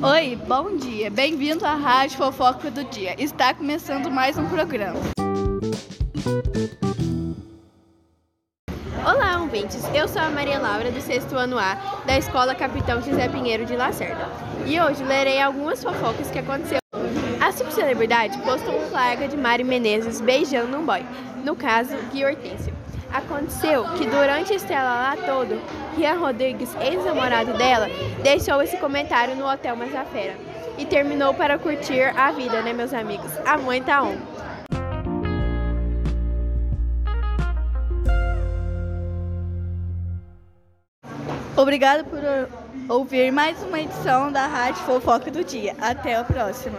Oi, bom dia. Bem-vindo à Rádio Fofoca do Dia. Está começando mais um programa. Olá, ouvintes. Eu sou a Maria Laura, do sexto ano A, da Escola Capitão José Pinheiro de Lacerda. E hoje lerei algumas fofocas que aconteceu. A subcelebridade postou um flagra de Mari Menezes beijando um boy, no caso, Gui Hortêncio. Aconteceu que durante esse lá todo, Rian Rodrigues, ex-namorado dela, deixou esse comentário no Hotel Mazafera. E terminou para curtir a vida, né, meus amigos? A mãe tá on. Obrigado por ouvir mais uma edição da Rádio Fofoca do Dia. Até a próxima.